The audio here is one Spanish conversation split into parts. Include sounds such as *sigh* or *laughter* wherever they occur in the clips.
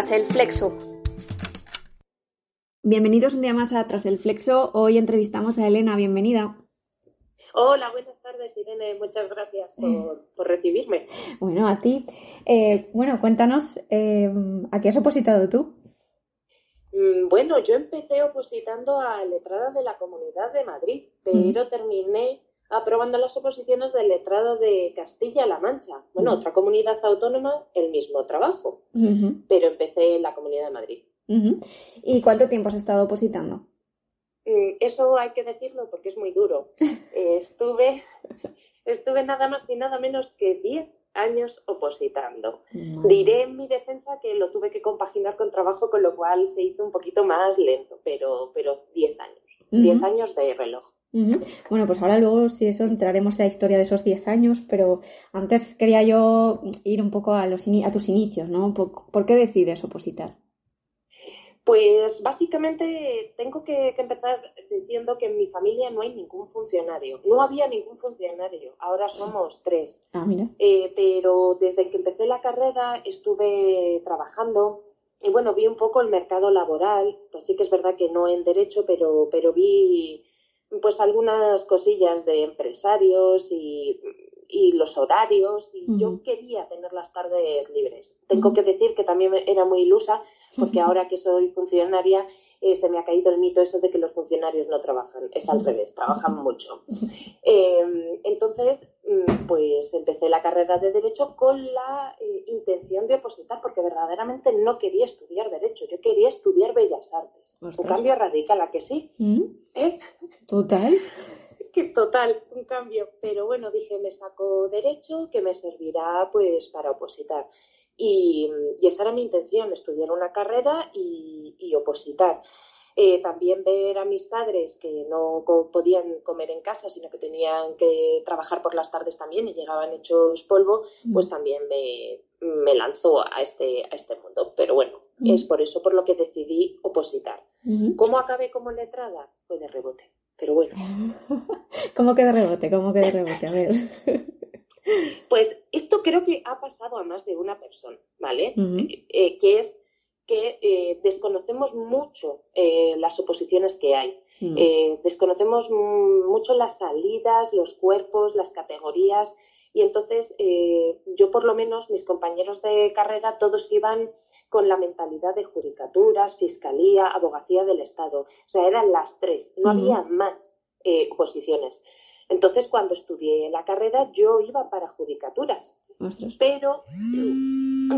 Tras el Flexo. Bienvenidos un día más a Tras el Flexo. Hoy entrevistamos a Elena. Bienvenida. Hola, buenas tardes, Irene. Muchas gracias *laughs* por, recibirme. Bueno, a ti. Eh, bueno, cuéntanos, eh, ¿a qué has opositado tú? Mm, bueno, yo empecé opositando a letrada de la Comunidad de Madrid, pero terminé aprobando las oposiciones del letrado de Castilla-La Mancha. Bueno, otra comunidad autónoma, el mismo trabajo, pero empecé en la Comunidad de Madrid. ¿Y cuánto tiempo has estado opositando? Mm, eso hay que decirlo porque es muy duro. *laughs* Eh, estuve, estuve nada más y nada menos que 10 años opositando. Diré en mi defensa que lo tuve que compaginar con trabajo, con lo cual se hizo un poquito más lento, pero, pero 10 años. 10 años de reloj. Bueno, pues ahora luego, si eso, entraremos en la historia de esos 10 años, pero antes quería yo ir un poco a, los a tus inicios, ¿no? ¿Por qué decides opositar? Pues básicamente tengo que, empezar diciendo que en mi familia no hay ningún funcionario. No había ningún funcionario, ahora somos tres. Ah, mira. Eh, pero desde que empecé la carrera estuve trabajando y bueno, vi un poco el mercado laboral. Pues sí que es verdad que no en derecho, pero, pero vi pues algunas cosillas de empresarios y y los horarios y yo quería tener las tardes libres. Tengo que decir que también era muy ilusa porque *laughs* ahora que soy funcionaria eh, se me ha caído el mito eso de que los funcionarios no trabajan. Es al revés, trabajan mucho. Em, entonces, mm, pues empecé la carrera de Derecho con la eh, intención de opositar porque verdaderamente no quería estudiar Derecho, yo quería estudiar Bellas Artes. Un cambio radical, ¿a que sí? ¿Eh? Total *laughs* que total, un cambio. Pero bueno, dije, me saco derecho que me servirá pues para opositar. Y, esa era mi intención, estudiar una carrera y, opositar. Eh, también ver a mis padres que no podían comer en casa, sino que tenían que trabajar por las tardes también y llegaban hechos polvo, pues también me, me lanzó a este, a este mundo. Pero bueno, es por eso por lo que decidí opositar. ¿Cómo acabé como letrada? Fue de rebote pero bueno. *laughs* ¿Cómo que de rebote? ¿Cómo que de rebote? A ver. *laughs* Pues esto creo que ha pasado a más de una persona, ¿vale? Eh, que es que eh, desconocemos mucho eh, las oposiciones que hay. Mm. desconocemos mucho las salidas, los cuerpos, las categorías. Y entonces, yo por lo menos, mis compañeros de carrera, todos iban con la mentalidad de judicaturas, fiscalía, abogacía del Estado. O sea, eran las tres, no había más eh, oposiciones. Entonces, cuando estudié la carrera, yo iba para judicaturas. Pero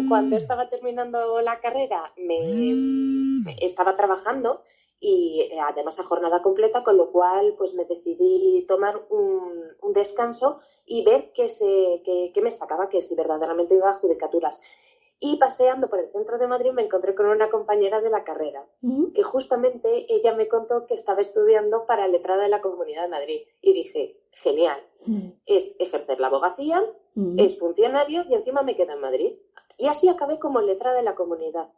cuando estaba terminando la carrera, me estaba trabajando y eh, además a jornada completa, con lo cual pues me decidí tomar un, descanso y ver qué, se, qué, me sacaba, que si verdaderamente iba a judicaturas. Y paseando por el centro de Madrid me encontré con una compañera de la carrera, que justamente ella me contó que estaba estudiando para letrada de la Comunidad de Madrid. Y dije, genial, es ejercer la abogacía, es funcionario y encima me quedo en Madrid. Y así acabé como letrada de la comunidad.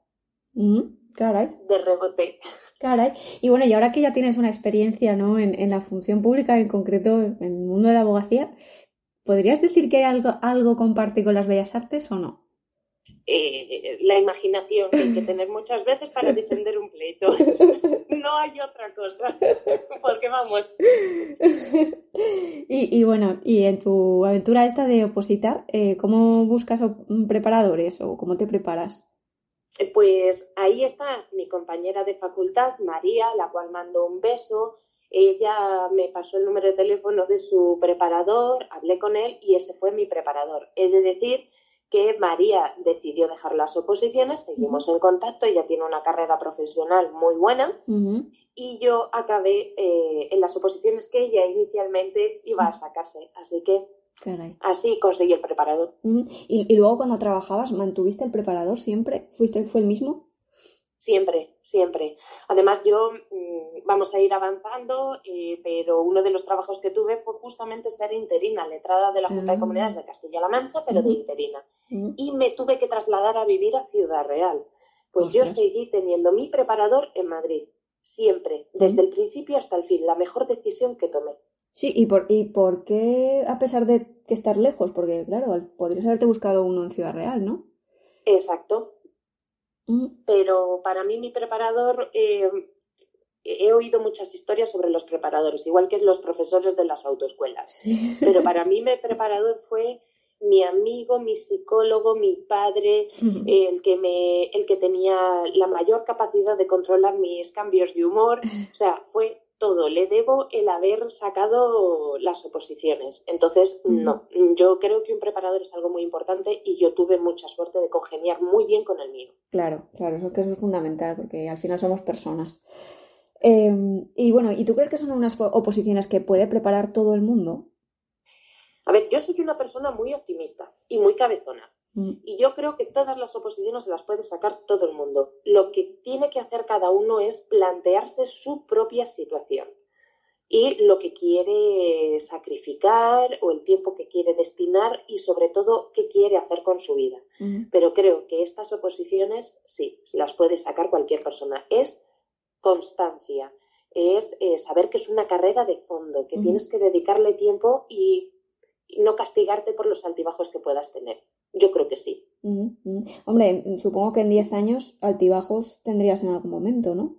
Caray. De rebote. Caray. Y bueno, y ahora que ya tienes una experiencia ¿no? en, en la función pública, en concreto en el mundo de la abogacía, ¿podrías decir que hay algo, algo comparte con las bellas artes o no? Eh, la imaginación que hay que tener muchas veces para defender un pleito. *laughs* No hay otra cosa, porque vamos. Y, bueno, y en tu aventura esta de opositar, eh, ¿cómo buscas preparadores o cómo te preparas? Eh, pues ahí está mi compañera de facultad, María, la cual mando un beso. Ella me pasó el número de teléfono de su preparador, hablé con él y ese fue mi preparador. He de decir que María decidió dejar las oposiciones, seguimos en contacto, ella tiene una carrera profesional muy buena y yo acabé eh, en las oposiciones que ella inicialmente iba a sacarse, así que así conseguí el preparador. ¿Y, ¿Y, luego cuando trabajabas, mantuviste el preparador siempre? ¿Fuiste, ¿Fue el mismo? Siempre, siempre. Además, yo mm, vamos a ir avanzando, eh, pero uno de los trabajos que tuve fue justamente ser interina, letrada de la Junta de Comunidades de Castilla-La Mancha, pero de interina. Y me tuve que trasladar a vivir a Ciudad Real. Pues yo seguí teniendo mi preparador en Madrid, siempre, desde el principio hasta el fin, la mejor decisión que tomé. Sí, ¿y por, ¿y por qué, a pesar de que estar lejos? Porque, claro, podrías haberte buscado uno en Ciudad Real, ¿no? Exacto. Pero para mí mi preparador, eh, he oído muchas historias sobre los preparadores, igual que los profesores de las autoescuelas. *laughs* Pero para mí mi preparador fue mi amigo, mi psicólogo, mi padre, el que me, el que tenía la mayor capacidad de controlar mis cambios de humor. *laughs* O sea, fue todo. Le debo el haber sacado las oposiciones. Entonces, no. Yo creo que un preparador es algo muy importante y yo tuve mucha suerte de congeniar muy bien con el mío. Claro, claro, eso que es fundamental, porque al final somos personas. Em, y bueno, ¿y tú crees que son unas oposiciones que puede preparar todo el mundo? A ver, yo soy una persona muy optimista y muy cabezona. Mm. Y yo creo que todas las oposiciones las puede sacar todo el mundo. Lo que tiene que hacer cada uno es plantearse su propia situación y lo que quiere sacrificar o el tiempo que quiere destinar y sobre todo qué quiere hacer con su vida. Mm. Pero creo que estas oposiciones sí, las puede sacar cualquier persona. Es constancia, es eh, saber que es una carrera de fondo, que mm. tienes que dedicarle tiempo y no castigarte por los altibajos que puedas tener. Yo creo que sí. Hombre, supongo que en 10 años altibajos tendrías en algún momento, ¿no?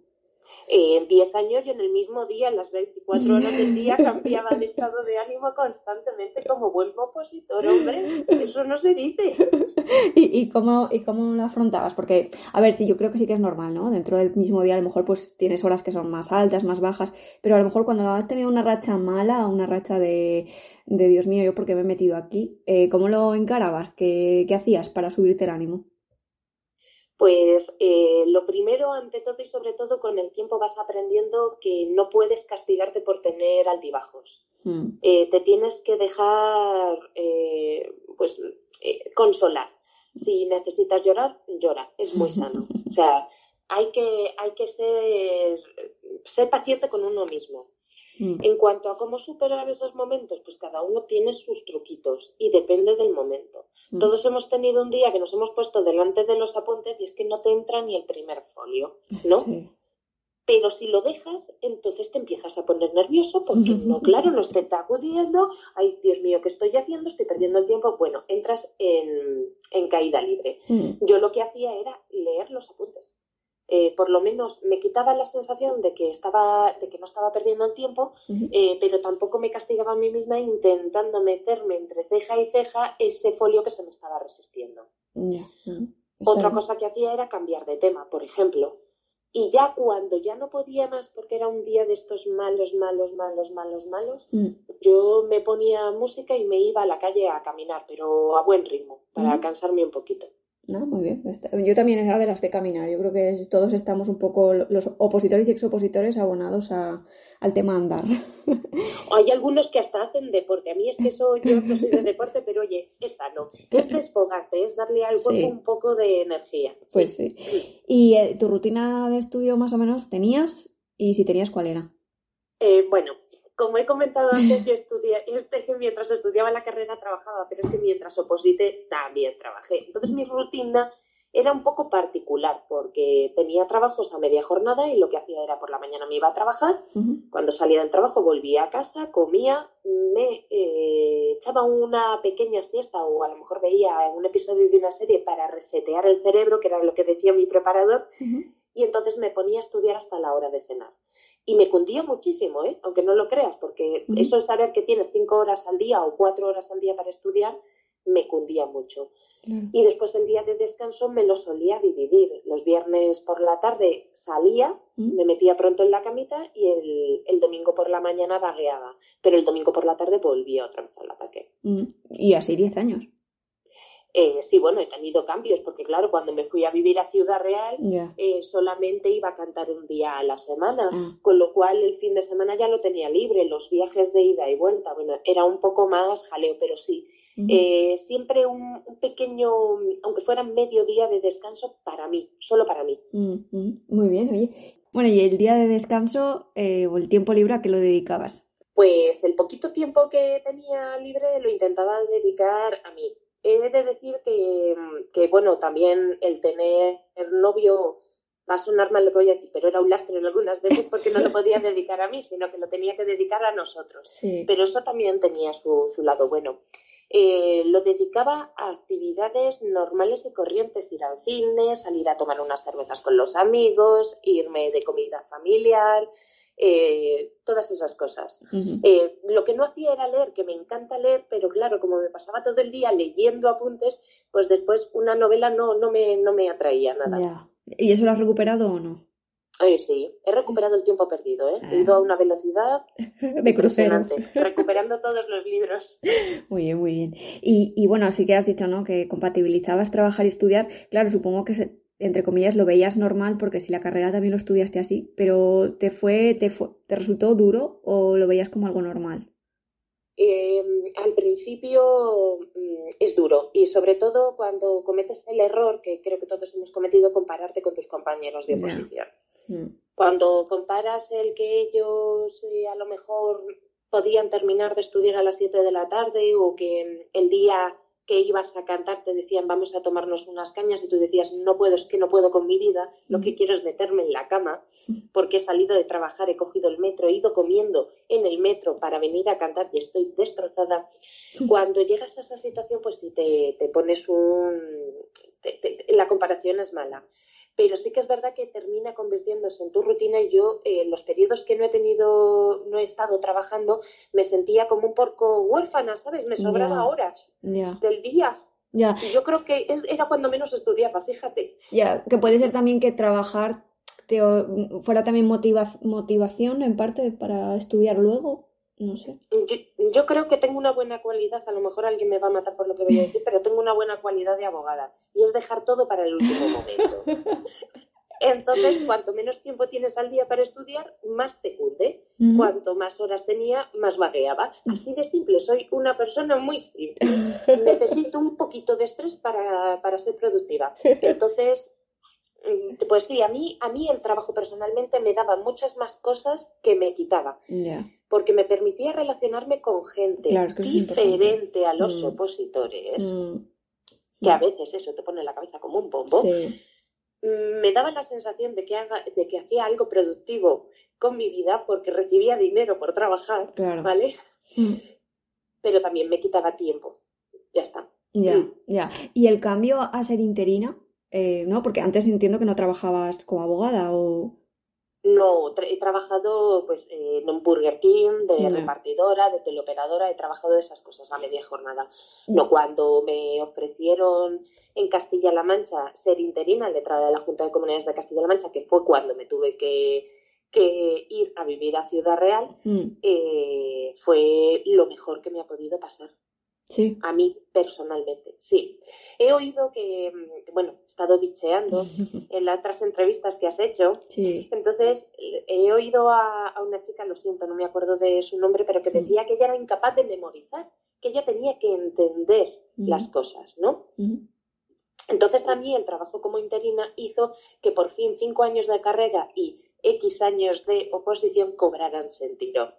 En 10 años y en el mismo día, en las 24 horas del día, *laughs* cambiaba de estado de ánimo constantemente como buen opositor, hombre. Eso no se dice. *laughs* ¿Y, cómo, ¿Y cómo lo afrontabas? Porque, a ver, sí, yo creo que sí que es normal, ¿no? Dentro del mismo día a lo mejor pues tienes horas que son más altas, más bajas, pero a lo mejor cuando has tenido una racha mala, una racha de, de Dios mío, yo porque me he metido aquí, eh, ¿cómo lo encarabas? ¿Qué, ¿Qué hacías para subirte el ánimo? Pues eh, lo primero, ante todo y sobre todo, con el tiempo vas aprendiendo que no puedes castigarte por tener altibajos. Hmm. Eh, te tienes que dejar, eh, pues, consolar. Si necesitas llorar, llora. Es muy sano. O sea, hay que, hay que ser, ser paciente con uno mismo. Mm. En cuanto a cómo superar esos momentos, pues cada uno tiene sus truquitos y depende del momento. Mm. Todos hemos tenido un día que nos hemos puesto delante de los apuntes y es que no te entra ni el primer folio, ¿no? Pero si lo dejas, entonces te empiezas a poner nervioso porque *laughs* no, claro, no te está acudiendo, ay, Dios mío, ¿qué estoy haciendo? Estoy perdiendo el tiempo. Bueno, entras en, en caída libre. Mm. Yo lo que hacía era leer los apuntes. Eh, por lo menos me quitaba la sensación de que estaba, de que no estaba perdiendo el tiempo, eh, pero tampoco me castigaba a mí misma intentando meterme entre ceja y ceja ese folio que se me estaba resistiendo. Otra cosa que hacía era cambiar de tema, por ejemplo. Y ya cuando ya no podía más porque era un día de estos malos, malos, malos, malos, malos, mm. yo me ponía música y me iba a la calle a caminar, pero a buen ritmo, para cansarme un poquito. No, muy bien. Yo también era de las de caminar. Yo creo que todos estamos un poco, los opositores y exopositores, abonados a, al tema andar. *laughs* Hay algunos que hasta hacen deporte. A mí es que eso, yo no soy de deporte, pero oye, es sano. Es desfogarte, es darle al cuerpo un poco de energía. Pues sí. ¿Y eh, tu rutina de estudio más o menos tenías? Y si tenías, ¿cuál era? Eh, bueno, como he comentado *laughs* antes, yo estudié, este, mientras estudiaba la carrera trabajaba, pero es que mientras oposite también trabajé. Entonces mi rutina era un poco particular porque tenía trabajos a media jornada y lo que hacía era por la mañana me iba a trabajar, cuando salía del trabajo volvía a casa, comía, me eh, echaba una pequeña siesta o a lo mejor veía un episodio de una serie para resetear el cerebro, que era lo que decía mi preparador, y entonces me ponía a estudiar hasta la hora de cenar. Y me cundía muchísimo, ¿eh? aunque no lo creas, porque eso es saber que tienes cinco horas al día o cuatro horas al día para estudiar, me cundía mucho. Y después el día de descanso me lo solía dividir. Los viernes por la tarde salía, me metía pronto en la camita y el, el, domingo por la mañana vagueaba. Pero el domingo por la tarde volvía otra vez al ataque. Y así diez años. Eh, sí, bueno, he tenido cambios, porque claro, cuando me fui a vivir a Ciudad Real, eh, solamente iba a cantar un día a la semana, ah. con lo cual el fin de semana ya lo tenía libre, los viajes de ida y vuelta, bueno, era un poco más jaleo, pero sí, eh, siempre un, pequeño, aunque fuera medio día de descanso para mí, solo para mí. Muy bien, oye. Bueno, y el día de descanso o el tiempo libre, ¿a qué lo dedicabas? Pues el poquito tiempo que tenía libre lo intentaba dedicar a mí He de decir que, bueno, también el tener novio va a sonar mal lo que voy a decir, pero era un lastre en algunas veces porque no lo podía *laughs* dedicar a mí, sino que lo tenía que dedicar a nosotros. Pero eso también tenía su, su lado bueno. eh, lo dedicaba a actividades normales y corrientes, ir al cine, salir a tomar unas cervezas con los amigos, irme de comida familiar, eh, todas esas cosas. Eh, lo que no hacía era leer, que me encanta leer, pero claro, como me pasaba todo el día leyendo apuntes, pues después una novela no, no, me, no me atraía nada. ¿Y eso lo has recuperado o no? Eh, sí, he recuperado el tiempo perdido, ¿eh? he ido a una velocidad *laughs* de crucero, recuperando todos los libros. *laughs* Muy bien, muy bien. Y, y bueno, así que has dicho, ¿no? Que compatibilizabas trabajar y estudiar. Claro, supongo que se, entre comillas, lo veías normal porque si la carrera también lo estudiaste así, pero ¿te fue, te, te resultó duro o lo veías como algo normal? Em, al principio mm, es duro y sobre todo cuando cometes el error que creo que todos hemos cometido, compararte con tus compañeros de oposición. Mm. Cuando comparas el que ellos eh, a lo mejor podían terminar de estudiar a las 7 de la tarde o que el día que ibas a cantar te decían vamos a tomarnos unas cañas y tú decías no puedo, es que no puedo con mi vida, lo que quiero es meterme en la cama porque he salido de trabajar, he cogido el metro, he ido comiendo en el metro para venir a cantar y estoy destrozada. Cuando llegas a esa situación pues si te, te pones un... la comparación es mala pero sí que es verdad que termina convirtiéndose en tu rutina y yo en eh, los periodos que no he tenido, no he estado trabajando, me sentía como un porco huérfana, ¿sabes? Me sobraba horas del día. Ya. Y yo creo que era cuando menos estudiaba, fíjate. Ya, que puede ser también que trabajar te, fuera también motivación en parte para estudiar luego. No sé. Yo, creo que tengo una buena cualidad, a lo mejor alguien me va a matar por lo que voy a decir, pero tengo una buena cualidad de abogada y es dejar todo para el último momento. *laughs* Entonces, cuanto menos tiempo tienes al día para estudiar, más te cunde. Cuanto más horas tenía, más vagueaba. Así de simple, soy una persona muy simple. *laughs* Necesito un poquito de estrés para, para ser productiva. Entonces, *laughs* mm, pues sí, a mí, a mí el trabajo personalmente me daba muchas más cosas que me quitaba porque me permitía relacionarme con gente diferente a los mm. opositores, mm. que a veces eso te pone la cabeza como un bombo. Mm, me daba la sensación de que, haga, de que hacía algo productivo con mi vida porque recibía dinero por trabajar, ¿vale? Pero también me quitaba tiempo. Ya está. Ya, ya. ¿Y el cambio a ser interina? Eh, ¿No? Porque antes entiendo que no trabajabas como abogada o... No, he trabajado pues en un Burger King, de repartidora, de teleoperadora, he trabajado de esas cosas a media jornada. No cuando me ofrecieron en Castilla-La Mancha ser interina, letrada de la Junta de Comunidades de Castilla-La Mancha, que fue cuando me tuve que, ir a vivir a Ciudad Real, mm. eh, fue lo mejor que me ha podido pasar. Sí. A mí personalmente, sí. He oído que, mm, bueno, he estado bicheando *laughs* en las otras entrevistas que has hecho. Sí. Entonces, he oído a, una chica, lo siento, no me acuerdo de su nombre, pero que decía que ella era incapaz de memorizar, que ella tenía que entender las cosas, ¿no? Entonces, a mí el trabajo como interina hizo que por fin cinco años de carrera y X años de oposición cobraran sentido.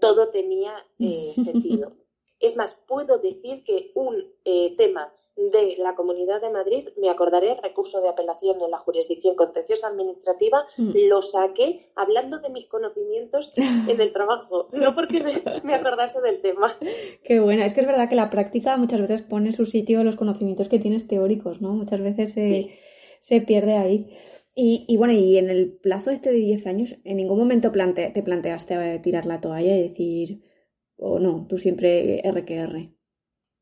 Todo tenía eh, sentido. *laughs* Es más, puedo decir que un eh, tema de la Comunidad de Madrid, me acordaré, recurso de apelación en la jurisdicción contenciosa administrativa, mm. lo saqué hablando de mis conocimientos en el trabajo, *laughs* no porque me acordase del tema. Qué buena, es que es verdad que la práctica muchas veces pone en su sitio los conocimientos que tienes teóricos, ¿no? Muchas veces se, pierde ahí. Y, bueno, y en el plazo este de 10 años, ¿en ningún momento te planteaste tirar la toalla y decir, o no, tú siempre RQR?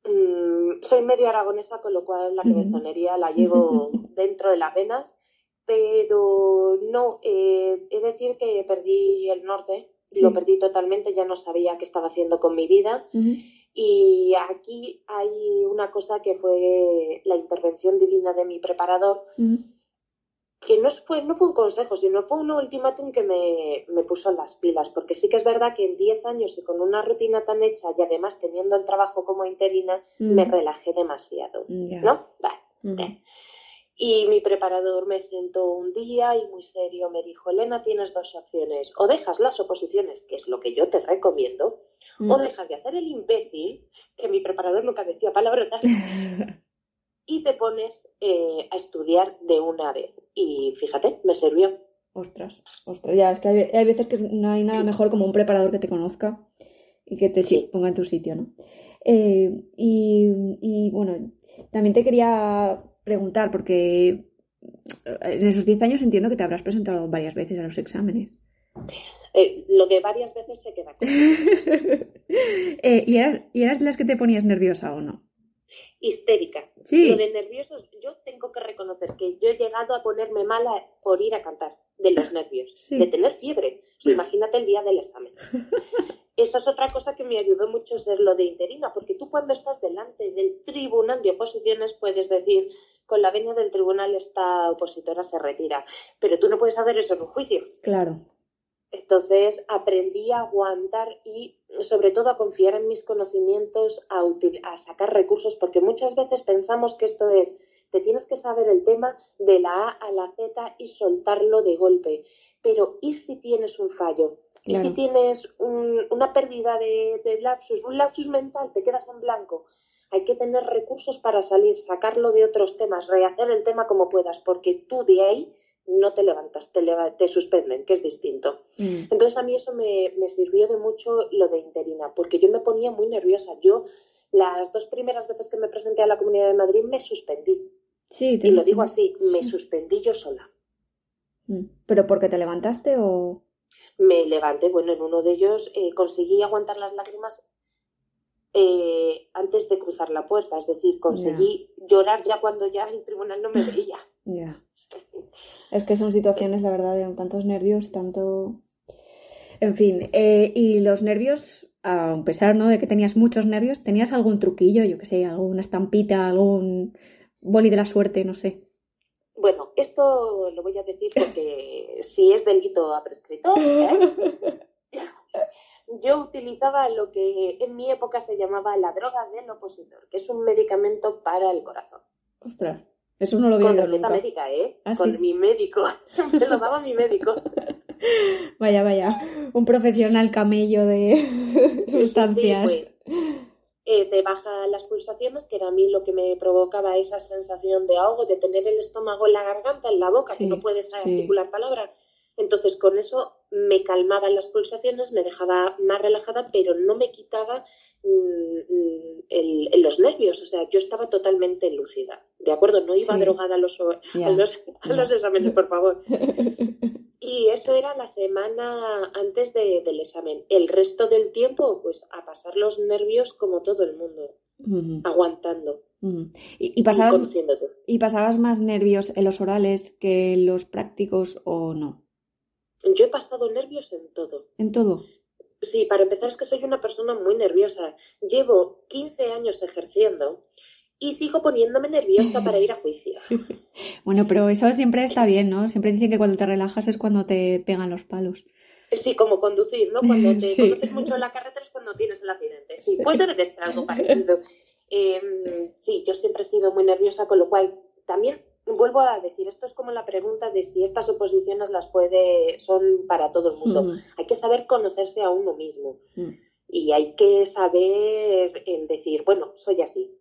Mm, soy medio aragonesa, con lo cual la cabezonería la llevo *laughs* dentro de las venas, pero no, eh, he decir que perdí el norte, lo perdí totalmente, ya no sabía qué estaba haciendo con mi vida. Y aquí hay una cosa que fue la intervención divina de mi preparador, que no fue, no fue un consejo, sino fue un ultimátum que me, me, puso las pilas, porque sí que es verdad que en 10 años y con una rutina tan hecha y además teniendo el trabajo como interina, me mm. relajé demasiado, ¿no? Vale. Y mi preparador me sentó un día y muy serio me dijo, Elena, tienes dos opciones, o dejas las oposiciones, que es lo que yo te recomiendo, o mm. dejas de hacer el imbécil, que mi preparador nunca decía palabrotas, *laughs* y te pones eh, a estudiar de una vez. Y fíjate, me sirvió. Ostras, ostras, ya, es que hay, veces que no hay nada mejor como un preparador que te conozca y que te ponga en tu sitio, ¿no? Eh, y, bueno, también te quería preguntar, porque en esos 10 años entiendo que te habrás presentado varias veces a los exámenes. Eh, lo de varias veces se queda *laughs* eh, ¿y, eras, ¿Y eras de las que te ponías nerviosa o no? Histérica. Lo de nerviosos, yo tengo que reconocer que yo he llegado a ponerme mala por ir a cantar, de los nervios, de tener fiebre. imagínate el día del examen. *laughs* Esa es otra cosa que me ayudó mucho ser lo de interina, porque tú cuando estás delante del tribunal de oposiciones puedes decir, con la venia del tribunal esta opositora se retira, pero tú no puedes hacer eso en un juicio. Claro. Entonces aprendí a aguantar y sobre todo a confiar en mis conocimientos, a, a sacar recursos, porque muchas veces pensamos que esto es, te tienes que saber el tema de la A a la Z y soltarlo de golpe. Pero ¿y si tienes un fallo? ¿Y si tienes una pérdida de, de lapsus, un lapsus mental, te quedas en blanco? Hay que tener recursos para salir, sacarlo de otros temas, rehacer el tema como puedas, porque tú de ahí no te levantas, te, te suspenden, que es distinto. Mm. Entonces a mí eso me, sirvió de mucho lo de interina, porque yo me ponía muy nerviosa. Yo las dos primeras veces que me presenté a la Comunidad de Madrid me suspendí. Sí, y lo digo así, me suspendí yo sola. Mm. ¿Pero porque te levantaste o...? Me levanté, bueno, en uno de ellos eh, conseguí aguantar las lágrimas eh, antes de cruzar la puerta, es decir, conseguí llorar ya cuando ya el tribunal no me veía. Ya. Es que son situaciones, la verdad, de tantos nervios, tanto... En fin, eh, y los nervios, a pesar ¿no? de que tenías muchos nervios, ¿tenías algún truquillo, yo que sé, alguna estampita, algún boli de la suerte, no sé? Bueno, esto lo voy a decir porque *laughs* si es delito a prescrito, ¿eh? yo utilizaba lo que en mi época se llamaba la droga del opositor, que es un medicamento para el corazón. Ostras. Eso no lo había Con receta médica, ¿eh? ¿Ah, Con mi médico. *laughs* Me lo daba mi médico. *laughs* Vaya, vaya. Un profesional camello de *laughs* sustancias. Sí, pues, eh, te baja las pulsaciones, que era a mí lo que me provocaba esa sensación de ahogo, de tener el estómago en la garganta, en la boca, que no puedes articular palabras. Entonces, con eso me calmaban las pulsaciones, me dejaba más relajada, pero no me quitaba Mm, mm, los nervios, o sea, yo estaba totalmente lúcida, ¿de acuerdo? No iba drogada a los, a, los, exámenes, por favor. *laughs* Y eso era la semana antes del examen. El resto del tiempo, pues a pasar los nervios como todo el mundo, aguantando. ¿Y, pasabas, ¿Y pasabas más nervios en los orales que en los prácticos o no? Yo he pasado nervios en todo. ¿En todo? Sí, para empezar es que soy una persona muy nerviosa. Llevo 15 años ejerciendo y sigo poniéndome nerviosa para ir a juicio. *laughs* bueno, pero eso siempre está bien, ¿no? Siempre dicen que cuando te relajas es cuando te pegan los palos. Sí, como conducir, ¿no? Cuando te *laughs* conoces mucho la carretera es cuando tienes el accidente. Sí, pues debe de ser algo parecido. *laughs* Em, sí, yo siempre he sido muy nerviosa, con lo cual también vuelvo a decir, esto es como la pregunta de si estas oposiciones las puede, son para todo el mundo. Mm. Hay que saber conocerse a uno mismo. Mm. Y hay que saber el decir, bueno, soy así.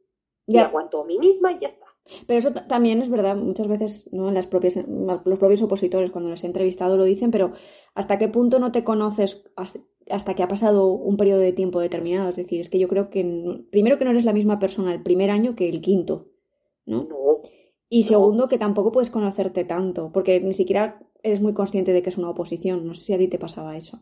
Y aguanto a mí misma y ya está. Pero eso también es verdad, muchas veces ¿no? en las propias, los propios opositores cuando les he entrevistado lo dicen, pero ¿hasta qué punto no te conoces hasta que ha pasado un periodo de tiempo determinado? Es decir, es que yo creo que primero que no eres la misma persona el primer año que el quinto, ¿no? No, y segundo, que tampoco puedes conocerte tanto, porque ni siquiera eres muy consciente de que es una oposición. No sé si a ti te pasaba eso.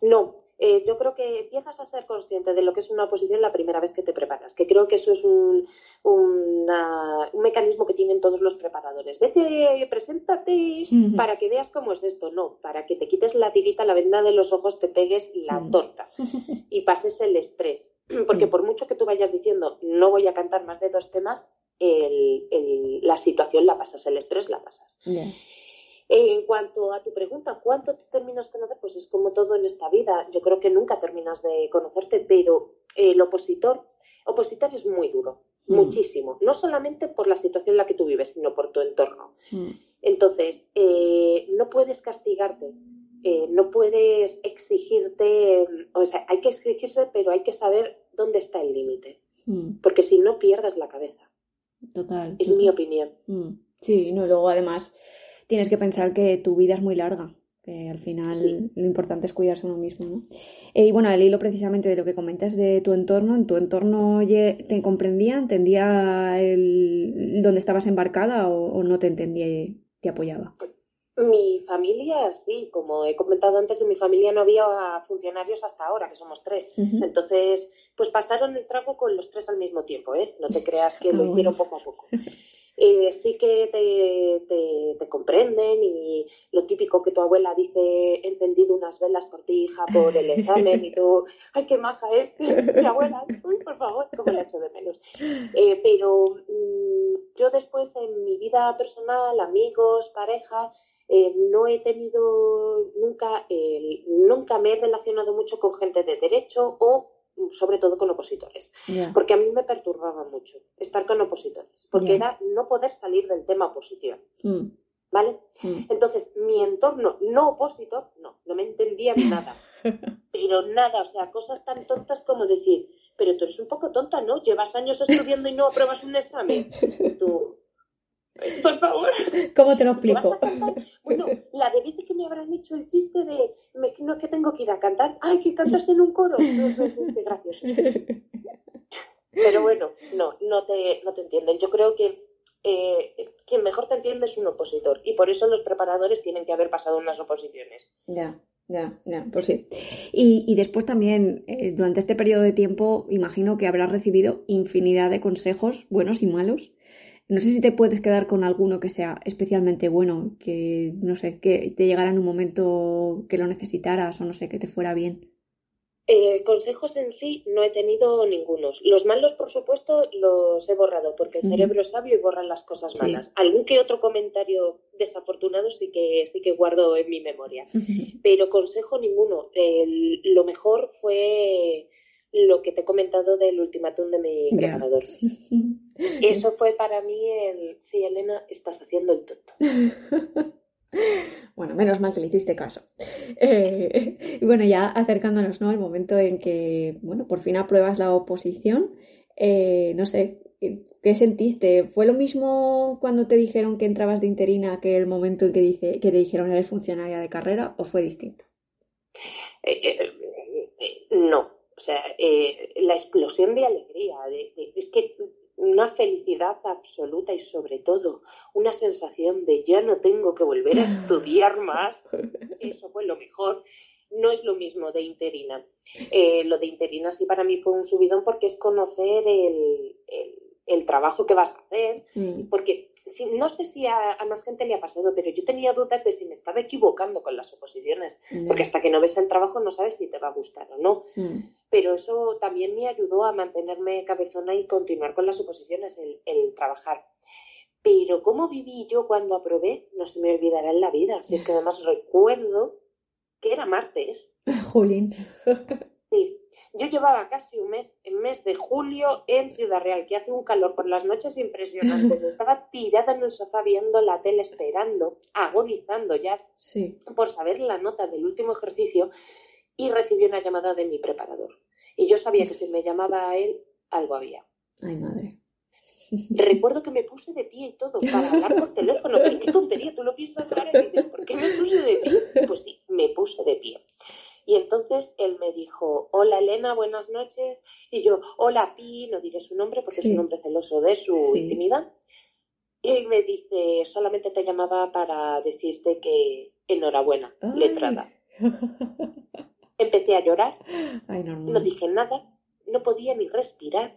No, eh, yo creo que empiezas a ser consciente de lo que es una oposición la primera vez que te preparas, que creo que eso es un, un mecanismo que tienen todos los preparadores. Vete, preséntate para que veas cómo es esto. No, para que te quites la tirita, la venda de los ojos, te pegues la torta *laughs* y pases el estrés. *clears throat* Porque por mucho que tú vayas diciendo no voy a cantar más de dos temas, la situación la pasas, el estrés la pasas. En cuanto a tu pregunta, ¿cuánto te terminas de conocer? Pues es como todo en esta vida. Yo creo que nunca terminas de conocerte, pero el opositor, opositor es muy duro, mm. muchísimo. No solamente por la situación en la que tú vives, sino por tu entorno. Mm. Entonces, eh, no puedes castigarte, eh, no puedes exigirte, o sea, hay que exigirse, pero hay que saber dónde está el límite. Mm. Porque si no, pierdas la cabeza. Total. Es mi opinión. Mm. Sí, no, luego además tienes que pensar que tu vida es muy larga, que al final lo importante es cuidarse uno mismo, ¿no? y bueno, al hilo precisamente de lo que comentas de tu entorno, ¿en tu entorno te comprendía, entendía el, dónde estabas embarcada o, no te entendía y te apoyaba? Mi familia, sí, como he comentado antes, en mi familia no había funcionarios hasta ahora, que somos tres. Entonces, pues pasaron el trago con los tres al mismo tiempo, ¿eh? No te creas que lo ah, hicieron poco a poco. Eh, sí que te, te, comprenden y lo típico que tu abuela dice, he encendido unas velas por ti, hija, por el examen y tú, ay, qué maja es, *laughs* mi abuela, uy, por favor, como le echo de menos. Eh, pero mm, yo después en mi vida personal, amigos, pareja, eh, no he tenido nunca, nunca me he relacionado mucho con gente de derecho o sobre todo con opositores, porque a mí me perturbaba mucho estar con opositores, porque era no poder salir del tema oposición. Mm. ¿Vale? Mm. Entonces, mi entorno no opositor, no, no me entendía *laughs* nada. pero nada, o sea, cosas tan tontas como decir, pero tú eres un poco tonta, ¿no? Llevas años estudiando y no apruebas un examen. *laughs* Tú, por favor. ¿Cómo te lo explico? Bueno, la de veces que me habrán hecho el chiste de no es que tengo que ir a cantar, ay, que cantas en un coro. *laughs* qué gracioso. Pero bueno, no, no te, no te entienden. Yo creo que eh, quien mejor te entiende es un opositor y por eso los preparadores tienen que haber pasado unas oposiciones. Ya. Ya, ya, pues sí. Y, y después también, eh, durante este periodo de tiempo, imagino que habrás recibido infinidad de consejos, buenos y malos, no sé si te puedes quedar con alguno que sea especialmente bueno, que no sé, que te llegara en un momento que lo necesitaras o no sé, que te fuera bien. Eh, consejos en sí no he tenido ningunos. Los malos, por supuesto, los he borrado porque el cerebro es sabio y borra las cosas malas. Algún que otro comentario desafortunado sí que sí que guardo en mi memoria, *laughs* pero consejo ninguno. lo mejor fue lo que te he comentado del ultimátum de mi preparador. *laughs* Eso fue para mí el, sí, Elena, estás haciendo el tonto. *laughs* Bueno, menos mal que le hiciste caso. Eh, y bueno, ya acercándonos ¿no? al momento en que, bueno, por fin apruebas la oposición, eh, no sé, ¿qué sentiste? ¿Fue lo mismo cuando te dijeron que entrabas de interina que el momento en que, dice, que te dijeron eres funcionaria de carrera o fue distinto? Eh, no, o sea, eh, la explosión de alegría, es que una felicidad absoluta y sobre todo una sensación de ya no tengo que volver a *laughs* estudiar más, *laughs* eso fue lo mejor. No es lo mismo de interina. Eh, lo de interina sí para mí fue un subidón porque es conocer el, el, trabajo que vas a hacer, mm. porque no sé si a, más gente le ha pasado, pero yo tenía dudas de si me estaba equivocando con las oposiciones, porque hasta que no ves el trabajo no sabes si te va a gustar o no. Mm. Pero eso también me ayudó a mantenerme cabezona y continuar con las oposiciones, el, trabajar. Pero cómo viví yo cuando aprobé, no se me olvidará en la vida. Si es que además recuerdo que era martes. *laughs* Jolín. Yo llevaba casi un mes, en mes de julio, en Ciudad Real, que hace un calor por las noches impresionantes. *laughs* Estaba tirada en el sofá viendo la tele, esperando, agonizando ya por saber la nota del último ejercicio y recibí una llamada de mi preparador. Y yo sabía que si me llamaba a él, algo había. Ay, madre. Recuerdo que me puse de pie y todo para hablar por *laughs* teléfono. Pero qué tontería, tú lo piensas ahora y dices, ¿por qué me puse de pie? Pues sí, me puse de pie. Y entonces él me dijo, hola Elena, buenas noches. Y yo, hola Pi, no diré su nombre porque es un hombre celoso de su intimidad. Y él me dice, solamente te llamaba para decirte que enhorabuena, letrada. Empecé a llorar, no dije nada, no podía ni respirar.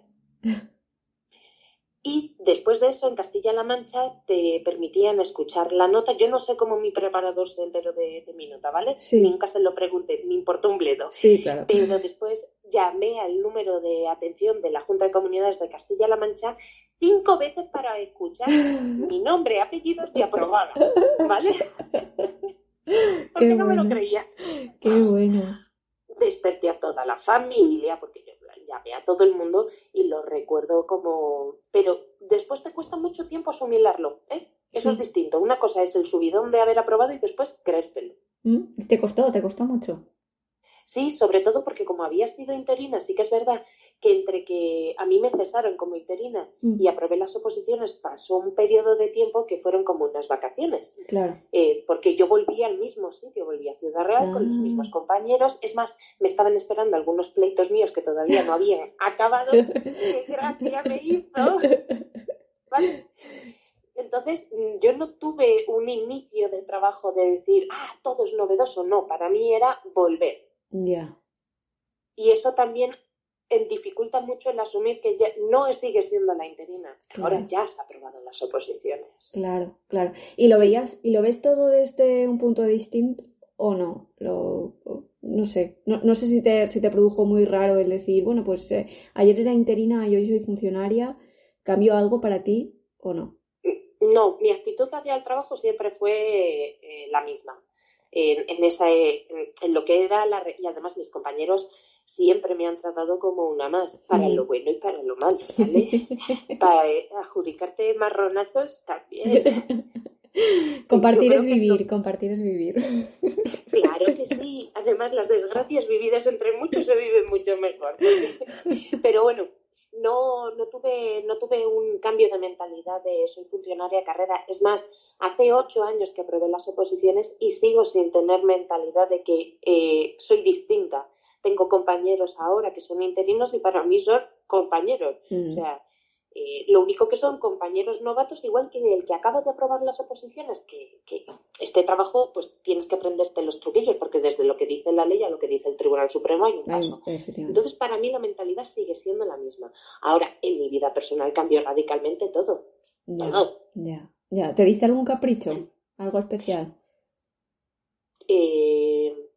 Y después de eso, en Castilla-La Mancha te permitían escuchar la nota. Yo no sé cómo mi preparador se enteró de, mi nota, ¿vale? Sí. Nunca se lo pregunté, me importó un bledo. Sí, claro. Pero después llamé al número de atención de la Junta de Comunidades de Castilla-La Mancha cinco veces para escuchar *laughs* mi nombre, apellidos y aprobada, *laughs* ¿vale? porque no me lo creía. Qué bueno. Desperté a toda la familia, porque llamé a todo el mundo y lo recuerdo como... Pero después te cuesta mucho tiempo asumirlo, ¿eh? Eso es distinto. Una cosa es el subidón de haber aprobado y después creértelo. Mm, ¿Te costó? ¿Te costó mucho? Sí, sobre todo porque como había sido interina, sí que es verdad que entre que a mí me cesaron como interina mm. y aprobé las oposiciones, pasó un periodo de tiempo que fueron como unas vacaciones. Claro. Eh, porque yo volví al mismo sitio, volví a Ciudad Real con los mismos ah. compañeros. Es más, me estaban esperando algunos pleitos míos que todavía no habían *laughs* acabado. ¡Qué gracia me hizo! *laughs* Entonces, mm, yo no tuve un inicio de trabajo de decir, ah, todo es novedoso. No, para mí era volver. Ya. Y eso también dificulta mucho el asumir que ya no sigue siendo la interina. Ahora ya se ha aprobado las oposiciones. Claro, claro. ¿Y lo veías y lo ves todo desde un punto distinto o no? Lo, no sé, no, sé si te, si te produjo muy raro el decir, bueno, pues eh, ayer era interina y hoy soy funcionaria, ¿cambió algo para ti o no? No, mi actitud hacia el trabajo siempre fue eh, la misma. En, esa, en, lo que era la, y además mis compañeros siempre me han tratado como una más, para lo bueno y para lo malo, *laughs* ¿vale? para eh, adjudicarte marronazos también. *laughs* Compartir es vivir, compartir es vivir. *laughs* Claro que sí. Además, las desgracias vividas entre muchos se viven mucho mejor. Pero bueno, no, no, tuve, no tuve un cambio de mentalidad de soy funcionaria carrera. Es más, hace ocho años que aprobé las oposiciones y sigo sin tener mentalidad de que eh, soy distinta tengo compañeros ahora que son interinos y para mí son compañeros. O mm. sea, eh, lo único que son compañeros novatos, igual que el que acaba de aprobar las oposiciones, que, este trabajo, pues tienes que aprenderte los truquillos, porque desde lo que dice la ley a lo que dice el Tribunal Supremo hay un paso. Entonces, para mí la mentalidad sigue siendo la misma. Ahora, en mi vida personal cambió radicalmente todo. Ya, ya. ¿Te diste algún capricho? ¿Algo especial? Eh,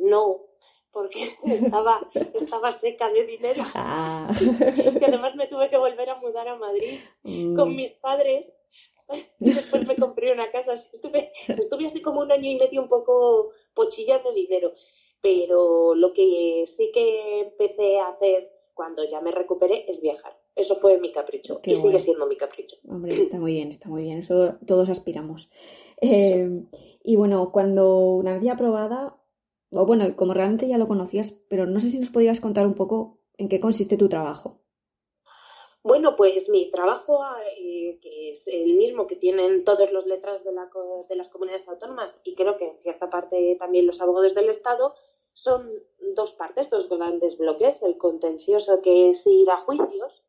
no, porque *laughs* estaba, estaba seca de dinero. Ah. *laughs* Y además me tuve que volver a mudar a Madrid mm. con mis padres. *laughs* Y después me compré una casa. Estuve, estuve así como un año y medio un poco pochilla de dinero. Pero lo que sí que empecé a hacer cuando ya me recuperé es viajar. Eso fue mi capricho y sigue siendo mi capricho. Hombre, está muy bien, está muy bien. Eso todos aspiramos. Eh, y bueno, cuando una vez ya aprobada, o bueno, como realmente ya lo conocías, pero no sé si nos podrías contar un poco en qué consiste tu trabajo. Bueno, pues mi trabajo, eh, que es el mismo que tienen todos los letras de, de, las comunidades autónomas y creo que en cierta parte también los abogados del Estado, son dos partes, dos grandes bloques. El contencioso, que es ir a juicios,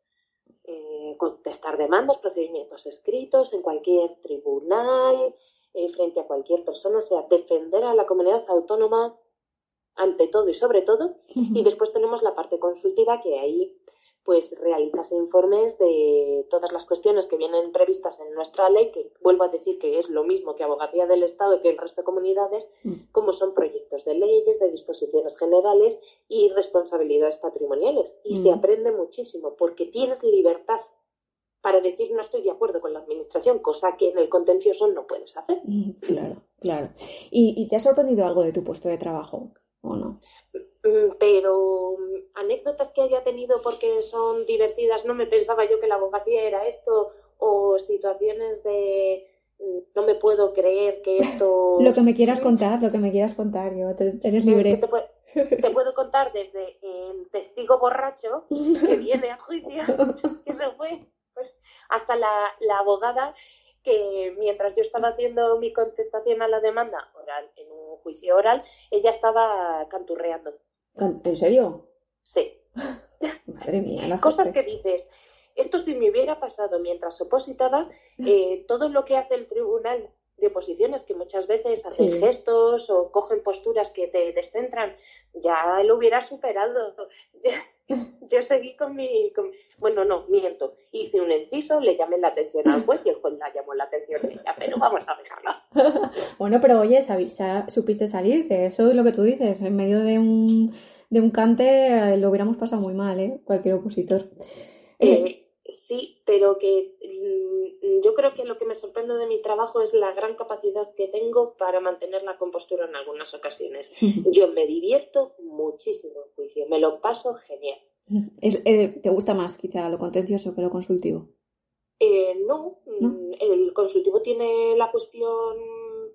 eh, contestar demandas, procedimientos escritos en cualquier tribunal, eh, frente a cualquier persona, o sea, defender a la comunidad autónoma ante todo y sobre todo. Y después tenemos la parte consultiva que ahí pues realizas informes de todas las cuestiones que vienen previstas en nuestra ley, que vuelvo a decir que es lo mismo que abogacía del Estado que el resto de comunidades, mm. como son proyectos de leyes, de disposiciones generales y responsabilidades patrimoniales. Y se mm. aprende muchísimo porque tienes libertad para decir no estoy de acuerdo con la administración, cosa que en el contencioso no puedes hacer. Claro, claro. ¿Y, y te ha sorprendido algo de tu puesto de trabajo? Mm, pero mm, anécdotas que haya tenido porque son divertidas, no me pensaba yo que la abogacía era esto, o situaciones de mm, no me puedo creer que esto... *laughs* lo que me quieras contar, lo que me quieras contar, yo eres libre. Te, puedo contar desde el testigo borracho que viene a juicio, *laughs* que se fue, pues, hasta la, la abogada que mientras yo estaba haciendo mi contestación a la demanda oral, en un juicio oral, ella estaba canturreando. ¿En serio? Sí. *laughs* Madre mía. Cosas que dices, esto si me hubiera pasado mientras opositaba, eh, *laughs* todo lo que hace el tribunal de oposiciones, que muchas veces hacen gestos o cogen posturas que te descentran, ya lo hubiera superado. *laughs* Yo seguí con mi, Bueno, no, miento. Hice un inciso, le llamé la atención al juez y el juez la llamó la atención a ella, pero vamos a dejarla. *laughs* bueno, pero oye, supiste salir, que eso es lo que tú dices, en medio de un, de un cante eh, lo hubiéramos pasado muy mal, ¿eh? Cualquier opositor. Eh, sí, pero que mm, yo creo que lo que me sorprende de mi trabajo es la gran capacidad que tengo para mantener la compostura en algunas ocasiones. *laughs* Yo me divierto muchísimo en juicio, me lo paso genial. Eh, ¿Te gusta más quizá lo contencioso que lo consultivo? Eh, no, mm, el consultivo tiene la cuestión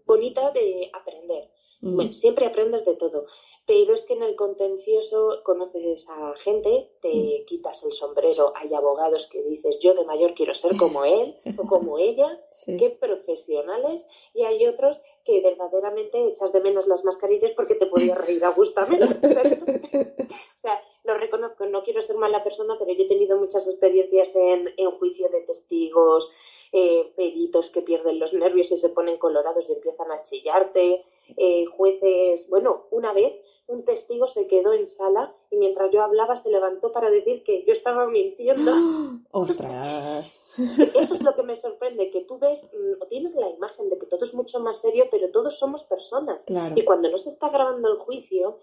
bonita de aprender. Bueno, siempre aprendes de todo. Pero es que en el contencioso conoces a gente, te mm. quitas el sombrero. Hay abogados que dices, yo de mayor quiero ser como *laughs* él o como ella, qué profesionales. Y hay otros que verdaderamente echas de menos las mascarillas porque te podías reír a gusto. *laughs* o sea, lo reconozco, no quiero ser mala persona, pero yo he tenido muchas experiencias en, en juicio de testigos, eh, peritos que pierden los nervios y se ponen colorados y empiezan a chillarte, eh, jueces, bueno, una vez un testigo se quedó en sala y mientras yo hablaba se levantó para decir que yo estaba mintiendo. *gasps* ¡Ostras! *laughs* Eso es lo que me sorprende, que tú ves, mm, o tienes la imagen de que todo es mucho más serio, pero todos somos personas. Y cuando no se está grabando el juicio,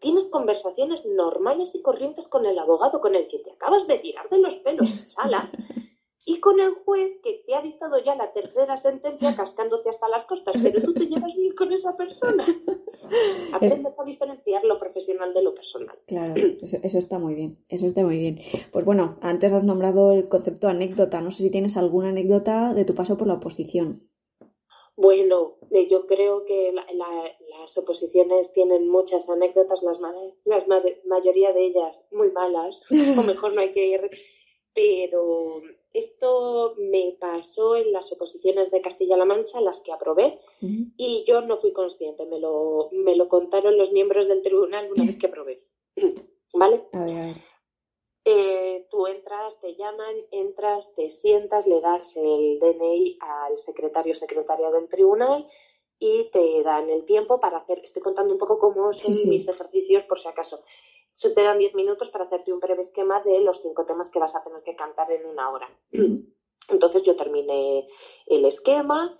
tienes conversaciones normales y corrientes con el abogado con el que te acabas de tirar de los pelos en sala *laughs* y con el juez que te ha dictado ya la tercera sentencia cascándote hasta las costas, pero tú te llevas bien con esa persona. *laughs* Aprendes a diferenciar lo profesional de lo personal. Claro, eso, está muy bien, eso está muy bien. Pues bueno, antes has nombrado el concepto anécdota, no sé si tienes alguna anécdota de tu paso por la oposición. Bueno, eh, yo creo que las oposiciones tienen muchas anécdotas, las, la mayoría de ellas muy malas, o mejor no hay que ir, pero esto me pasó en las oposiciones de Castilla-La Mancha, las que aprobé, y yo no fui consciente, me lo, me lo contaron los miembros del tribunal una vez que aprobé. *clears throat* ¿Vale? A ver, eh, tú entras, te llaman, entras, te sientas, le das el DNI al secretario o secretaria del tribunal y te dan el tiempo para hacer, estoy contando un poco cómo son mis ejercicios por si acaso se te dan 10 minutos para hacerte un breve esquema de los cinco temas que vas a tener que cantar en una hora. Entonces yo terminé el esquema,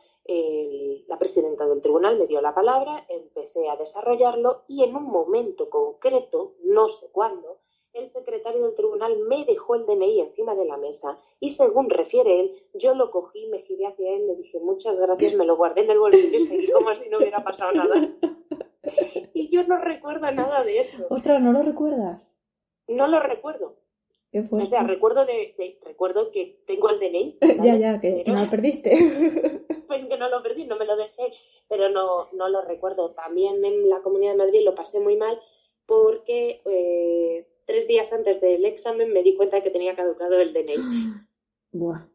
la presidenta del tribunal me dio la palabra, empecé a desarrollarlo y en un momento concreto, no sé cuándo, el secretario del tribunal me dejó el DNI encima de la mesa y según refiere él, yo lo cogí, me giré hacia él, le dije muchas gracias, me lo guardé en el bolsillo y seguí como si no hubiera pasado nada. *laughs* yo no recuerdo nada de eso. Ostras, ¿no lo recuerdas? No lo recuerdo. ¿Qué fue? O sea, recuerdo de, recuerdo que tengo el DNI. *laughs* ya, ya, que, no lo *laughs* perdiste. pues que no lo perdí, no me lo dejé, pero no, no lo recuerdo. También en la Comunidad de Madrid lo pasé muy mal porque eh, tres días antes del examen me di cuenta que tenía caducado el DNI. *gasps* Buah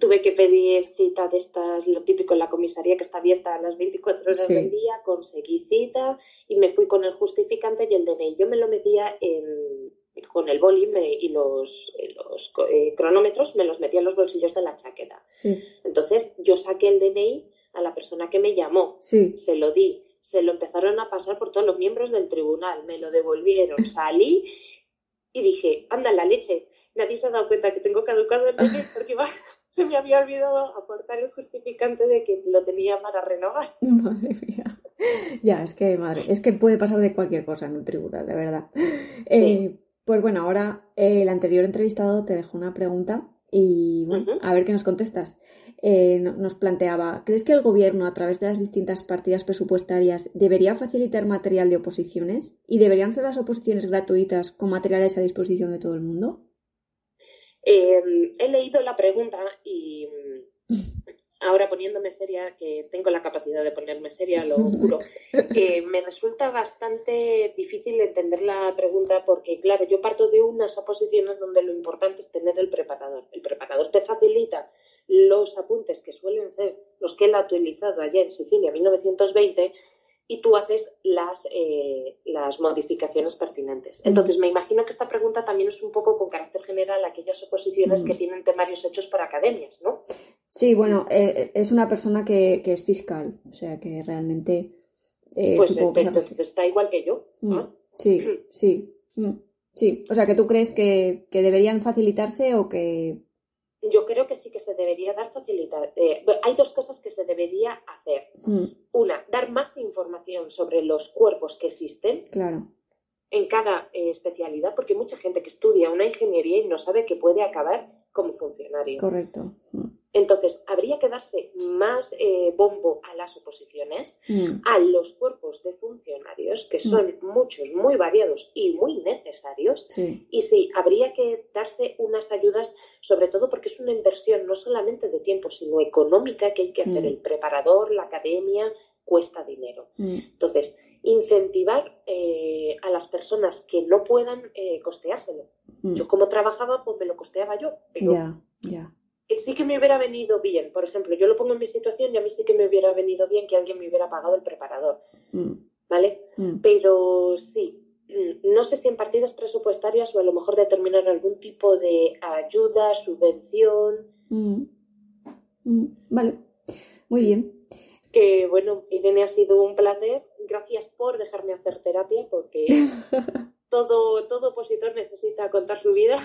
tuve que pedir cita de estas, lo típico en la comisaría que está abierta a las 24 horas del día, conseguí cita y me fui con el justificante y el DNI. Yo me lo metía en, con el boli y los, los eh, cronómetros, me los metía en los bolsillos de la chaqueta. Entonces yo saqué el DNI a la persona que me llamó, se lo di, se lo empezaron a pasar por todos los miembros del tribunal, me lo devolvieron, *laughs* salí y dije, anda la leche, nadie se ha dado cuenta que tengo caducado el DNI *laughs* porque va se me había olvidado aportar el justificante de que lo tenía para renovar. *laughs* Madre mía. Ya, es que, madre, es que puede pasar de cualquier cosa en un tribunal, de verdad. Eh, pues bueno, ahora eh, el anterior entrevistado te dejó una pregunta y bueno, a ver qué nos contestas. Eh, nos planteaba, ¿crees que el gobierno, a través de las distintas partidas presupuestarias, debería facilitar material de oposiciones? ¿Y deberían ser las oposiciones gratuitas con materiales a disposición de todo el mundo? Em, he leído la pregunta y mm, ahora poniéndome seria, que tengo la capacidad de ponerme seria, lo juro, *laughs* que me resulta bastante difícil entender la pregunta porque, claro, yo parto de unas oposiciones donde lo importante es tener el preparador. El preparador te facilita los apuntes que suelen ser los que él ha utilizado allá en Sicilia en 1920 y tú haces las, eh, las modificaciones pertinentes. Entonces, me imagino que esta pregunta también es un poco con carácter general aquellas oposiciones que tienen temarios hechos por academias, ¿no? Sí, bueno, eh, es una persona que, es fiscal, o sea que realmente... Eh, pues entonces está igual que yo. Mm, sí, *clears throat* sí, mm, sí. O sea que tú crees que, que deberían facilitarse o que yo creo que que se debería dar facilitar. Eh, hay dos cosas que se debería hacer. Mm. Una, dar más información sobre los cuerpos que existen. Claro. En cada eh, especialidad, porque hay mucha gente que estudia una ingeniería y no sabe que puede acabar como funcionario. Correcto. Mm. Entonces, habría que darse más eh, bombo a las oposiciones, mm. a los cuerpos de funcionarios, que son muchos, muy variados y muy necesarios. Y sí, habría que darse unas ayudas, sobre todo porque es una inversión no solamente de tiempo, sino económica que hay que hacer mm. el preparador, la academia, cuesta dinero. Mm. Entonces, incentivar eh, a las personas que no puedan eh, costeárselo. Mm. Yo como trabajaba, pues me lo costeaba yo, pero sí que me hubiera venido bien. Por ejemplo, yo lo pongo en mi situación y a mí sí que me hubiera venido bien que alguien me hubiera pagado el preparador. Mm. ¿Vale? Pero sí, no sé si en partidas presupuestarias o a lo mejor determinar algún tipo de ayuda, subvención. Vale, muy bien. Que bueno, Irene, ha sido un placer. Gracias por dejarme hacer terapia, porque *laughs* todo, todo opositor necesita contar su vida,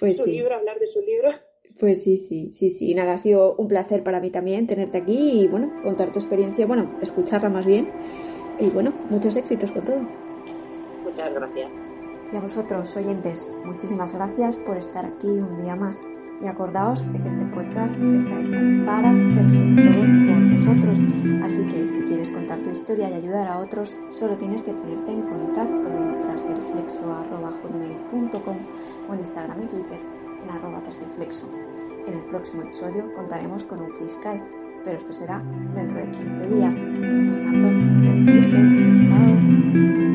pues su libro, hablar de su libro. Pues sí, sí, sí, sí. Nada, ha sido un placer para mí también tenerte aquí y bueno, contar tu experiencia, bueno, escucharla más bien. Y bueno, muchos éxitos con todo. Muchas gracias. Y a vosotros, oyentes, muchísimas gracias por estar aquí un día más. Y acordaos de que este podcast está hecho para, pero sobre todo por vosotros. Así que si quieres contar tu historia y ayudar a otros, solo tienes que ponerte en contacto en trasreflexo.com o en Instagram y Twitter en arroba tras flexo. En el próximo episodio contaremos con un fiscal, pero esto será dentro de 15 días. Mientras tanto, sed felices. Chao.